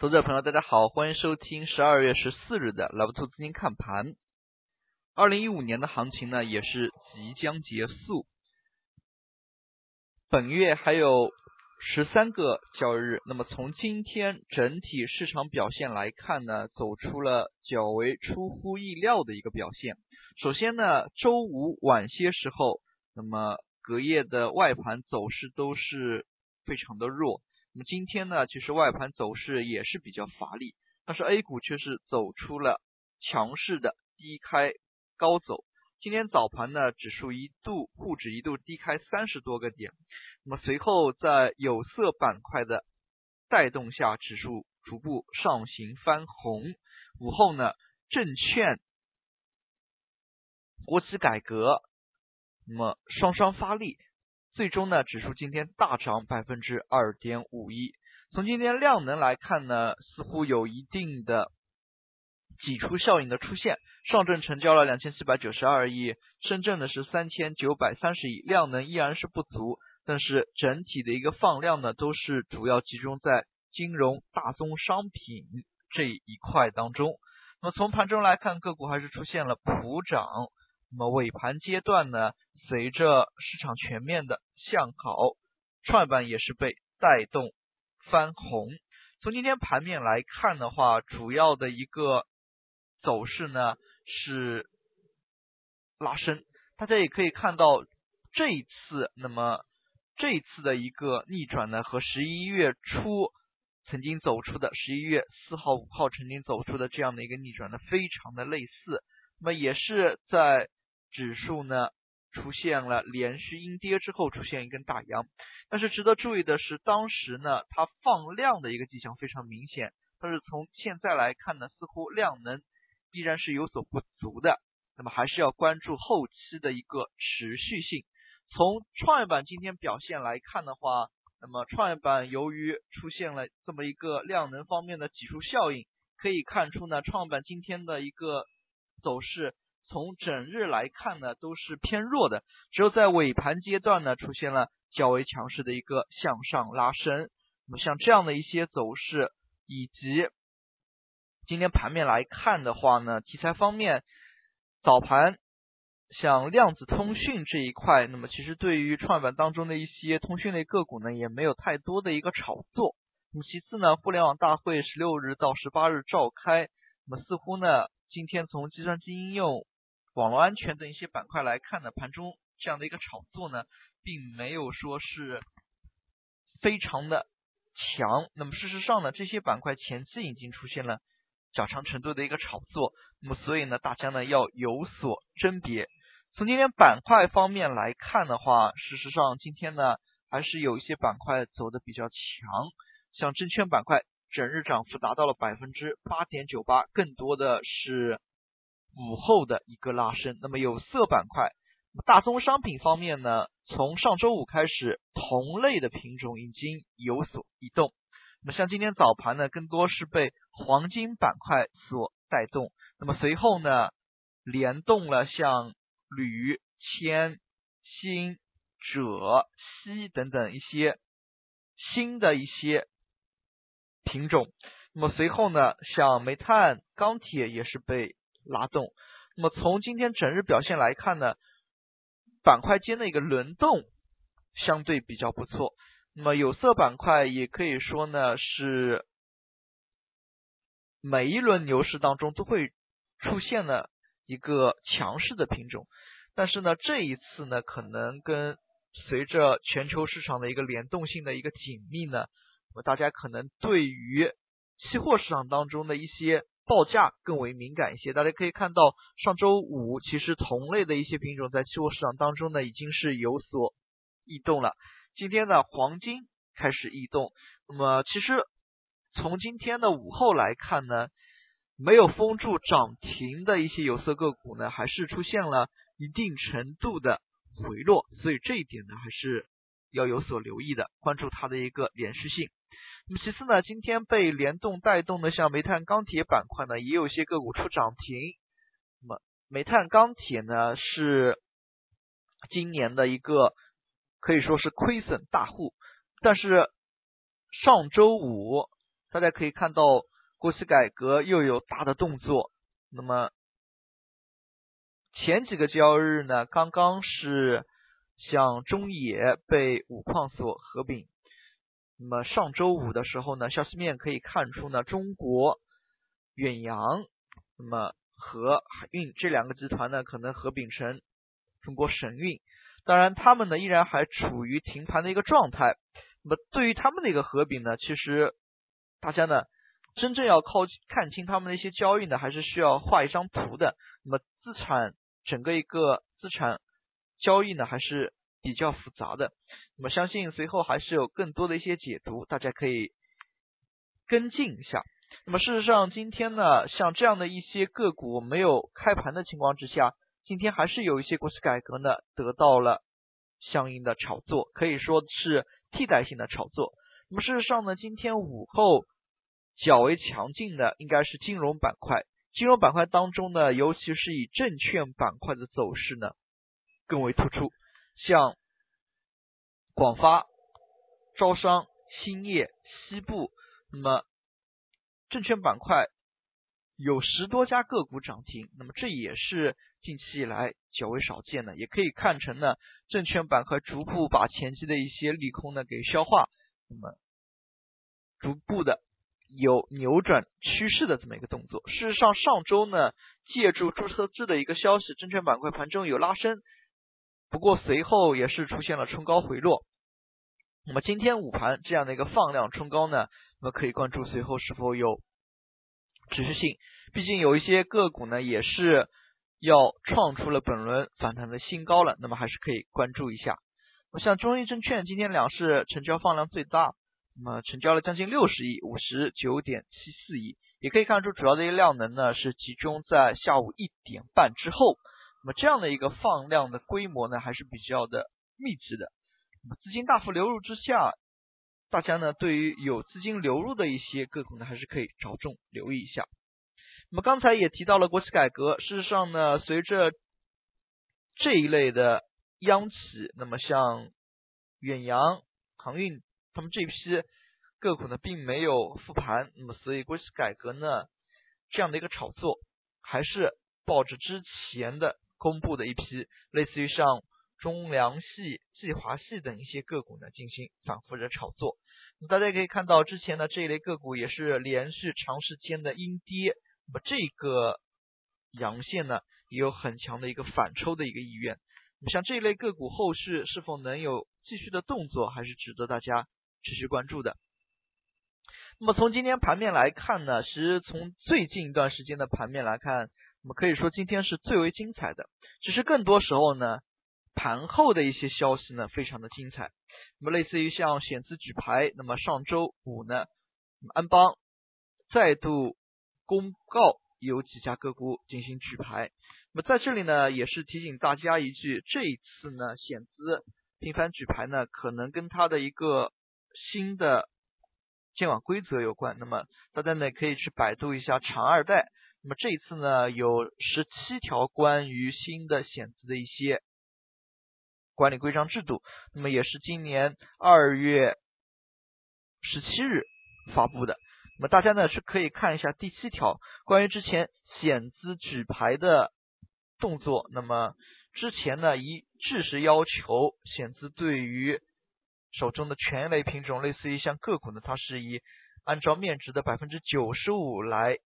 投资者朋友，大家好，欢迎收听十二月十四日的老布兔资金看盘。二零一五年的行情呢，也是即将结束。本月还有十三个交易日，那么从今天整体市场表现来看呢，走出了较为出乎意料的一个表现。首先呢，周五晚些时候，那么隔夜的外盘走势都是非常的弱。那么今天呢，其实外盘走势也是比较乏力，但是 A 股却是走出了强势的低开高走。今天早盘呢，指数一度沪指一度低开三十多个点，那么随后在有色板块的带动下，指数逐步上行翻红。午后呢，证券、国企改革，那么双双发力。最终呢，指数今天大涨百分之二点五一。从今天量能来看呢，似乎有一定的挤出效应的出现。上证成交了两千七百九十二亿，深圳呢是三千九百三十亿，量能依然是不足。但是整体的一个放量呢，都是主要集中在金融、大宗商品这一块当中。那么从盘中来看，个股还是出现了普涨。那么尾盘阶段呢？随着市场全面的向好，创业板也是被带动翻红。从今天盘面来看的话，主要的一个走势呢是拉升。大家也可以看到，这一次，那么这一次的一个逆转呢，和十一月初曾经走出的十一月四号、五号曾经走出的这样的一个逆转呢，非常的类似。那么也是在指数呢。出现了连续阴跌之后出现一根大阳，但是值得注意的是，当时呢它放量的一个迹象非常明显，但是从现在来看呢，似乎量能依然是有所不足的，那么还是要关注后期的一个持续性。从创业板今天表现来看的话，那么创业板由于出现了这么一个量能方面的挤出效应，可以看出呢，创业板今天的一个走势。从整日来看呢，都是偏弱的，只有在尾盘阶段呢，出现了较为强势的一个向上拉升。那么像这样的一些走势，以及今天盘面来看的话呢，题材方面，早盘像量子通讯这一块，那么其实对于创业板当中的一些通讯类个股呢，也没有太多的一个炒作。那么其次呢，互联网大会十六日到十八日召开，那么似乎呢，今天从计算机应用。网络安全等一些板块来看呢，盘中这样的一个炒作呢，并没有说是非常的强。那么事实上呢，这些板块前期已经出现了较长程度的一个炒作。那么所以呢，大家呢要有所甄别。从今天板块方面来看的话，事实上今天呢还是有一些板块走的比较强，像证券板块整日涨幅达到了百分之八点九八，更多的是。午后的一个拉升，那么有色板块、大宗商品方面呢，从上周五开始，同类的品种已经有所移动。那么像今天早盘呢，更多是被黄金板块所带动。那么随后呢，联动了像铝、铅、锌、锗、锡等等一些新的一些品种。那么随后呢，像煤炭、钢铁也是被。拉动，那么从今天整日表现来看呢，板块间的一个轮动相对比较不错。那么有色板块也可以说呢是每一轮牛市当中都会出现了一个强势的品种，但是呢这一次呢可能跟随着全球市场的一个联动性的一个紧密呢，那么大家可能对于期货市场当中的一些。报价更为敏感一些，大家可以看到，上周五其实同类的一些品种在期货市场当中呢，已经是有所异动了。今天呢，黄金开始异动。那么，其实从今天的午后来看呢，没有封住涨停的一些有色个股呢，还是出现了一定程度的回落。所以这一点呢，还是要有所留意的，关注它的一个连续性。那么其次呢，今天被联动带动的像煤炭、钢铁板块呢，也有些个股出涨停。那么煤炭、钢铁呢，是今年的一个可以说是亏损大户。但是上周五大家可以看到国企改革又有大的动作。那么前几个交易日呢，刚刚是像中冶被五矿所合并。那么上周五的时候呢，消息面可以看出呢，中国远洋那么和海运这两个集团呢，可能合并成中国神运。当然，他们呢依然还处于停盘的一个状态。那么对于他们的一个合并呢，其实大家呢真正要靠看清他们的一些交易呢，还是需要画一张图的。那么资产整个一个资产交易呢，还是比较复杂的。那么相信随后还是有更多的一些解读，大家可以跟进一下。那么事实上，今天呢，像这样的一些个股没有开盘的情况之下。今天还是有一些国企改革呢，得到了相应的炒作，可以说是替代性的炒作。那么事实上呢，今天午后较为强劲的应该是金融板块，金融板块当中呢，尤其是以证券板块的走势呢更为突出，像广发、招商、兴业、西部，那么证券板块有十多家个股涨停，那么这也是。近期以来较为少见的，也可以看成呢，证券板块逐步把前期的一些利空呢给消化，那么逐步的有扭转趋势的这么一个动作。事实上，上周呢，借助注册制的一个消息，证券板块盘中有拉升，不过随后也是出现了冲高回落。那么今天午盘这样的一个放量冲高呢，那么可以关注随后是否有持续性，毕竟有一些个股呢也是。要创出了本轮反弹的新高了，那么还是可以关注一下。我像中信证券今天两市成交放量最大，那么成交了将近六十亿，五十九点七四亿。也可以看出主要的一个量能呢是集中在下午一点半之后，那么这样的一个放量的规模呢还是比较的密集的。那么资金大幅流入之下，大家呢对于有资金流入的一些个股呢还是可以着重留意一下。那么刚才也提到了国企改革，事实上呢，随着这一类的央企，那么像远洋、航运，他们这批个股呢，并没有复盘，那么所以国企改革呢，这样的一个炒作，还是抱着之前的公布的一批，类似于像中粮系、计华系等一些个股呢，进行反复的炒作。那大家可以看到，之前的这一类个股也是连续长时间的阴跌。那么这个阳线呢，也有很强的一个反抽的一个意愿。那么像这一类个股后续是否能有继续的动作，还是值得大家持续关注的。那么从今天盘面来看呢，其实从最近一段时间的盘面来看，那么可以说今天是最为精彩的。只是更多时候呢，盘后的一些消息呢，非常的精彩。那么类似于像险资举牌，那么上周五呢，安邦再度。公告有几家个股进行举牌，那么在这里呢，也是提醒大家一句，这一次呢，险资频繁举牌呢，可能跟它的一个新的监管规则有关。那么大家呢，可以去百度一下长二代。那么这一次呢，有十七条关于新的险资的一些管理规章制度，那么也是今年二月十七日发布的。那么大家呢是可以看一下第七条，关于之前险资举牌的动作。那么之前呢一致是要求险资对于手中的权益类品种，类似于像个股呢，它是以按照面值的百分之九十五来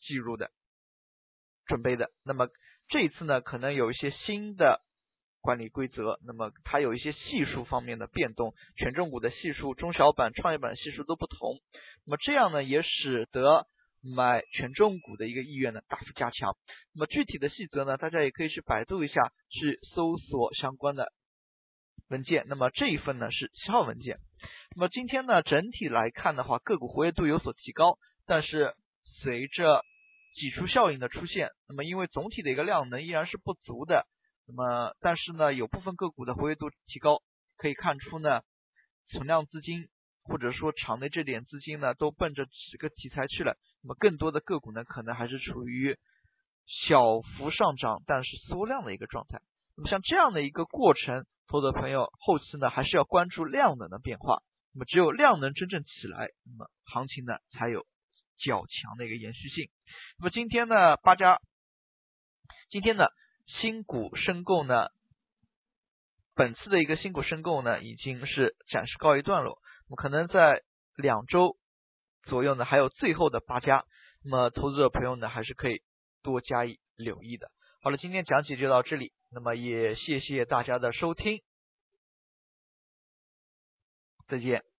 计入的准备的。那么这一次呢，可能有一些新的。管理规则，那么它有一些系数方面的变动，权重股的系数、中小板、创业板系数都不同，那么这样呢，也使得买权重股的一个意愿呢大幅加强。那么具体的细则呢，大家也可以去百度一下，去搜索相关的文件。那么这一份呢是七号文件。那么今天呢整体来看的话，个股活跃度有所提高，但是随着挤出效应的出现，那么因为总体的一个量能依然是不足的。那么，但是呢，有部分个股的活跃度提高，可以看出呢，存量资金或者说场内这点资金呢，都奔着几个题材去了。那么，更多的个股呢，可能还是处于小幅上涨，但是缩量的一个状态。那么，像这样的一个过程，投资朋友后期呢，还是要关注量能的变化。那么只有量能真正起来，那么行情呢才有较强的一个延续性。那么今天呢，八家今天呢新股申购呢，本次的一个新股申购呢已经是暂时告一段落，那么可能在两周左右呢还有最后的八家，那么投资者朋友呢还是可以多加以留意的。好了，今天讲解就到这里，那么也谢谢大家的收听。再见。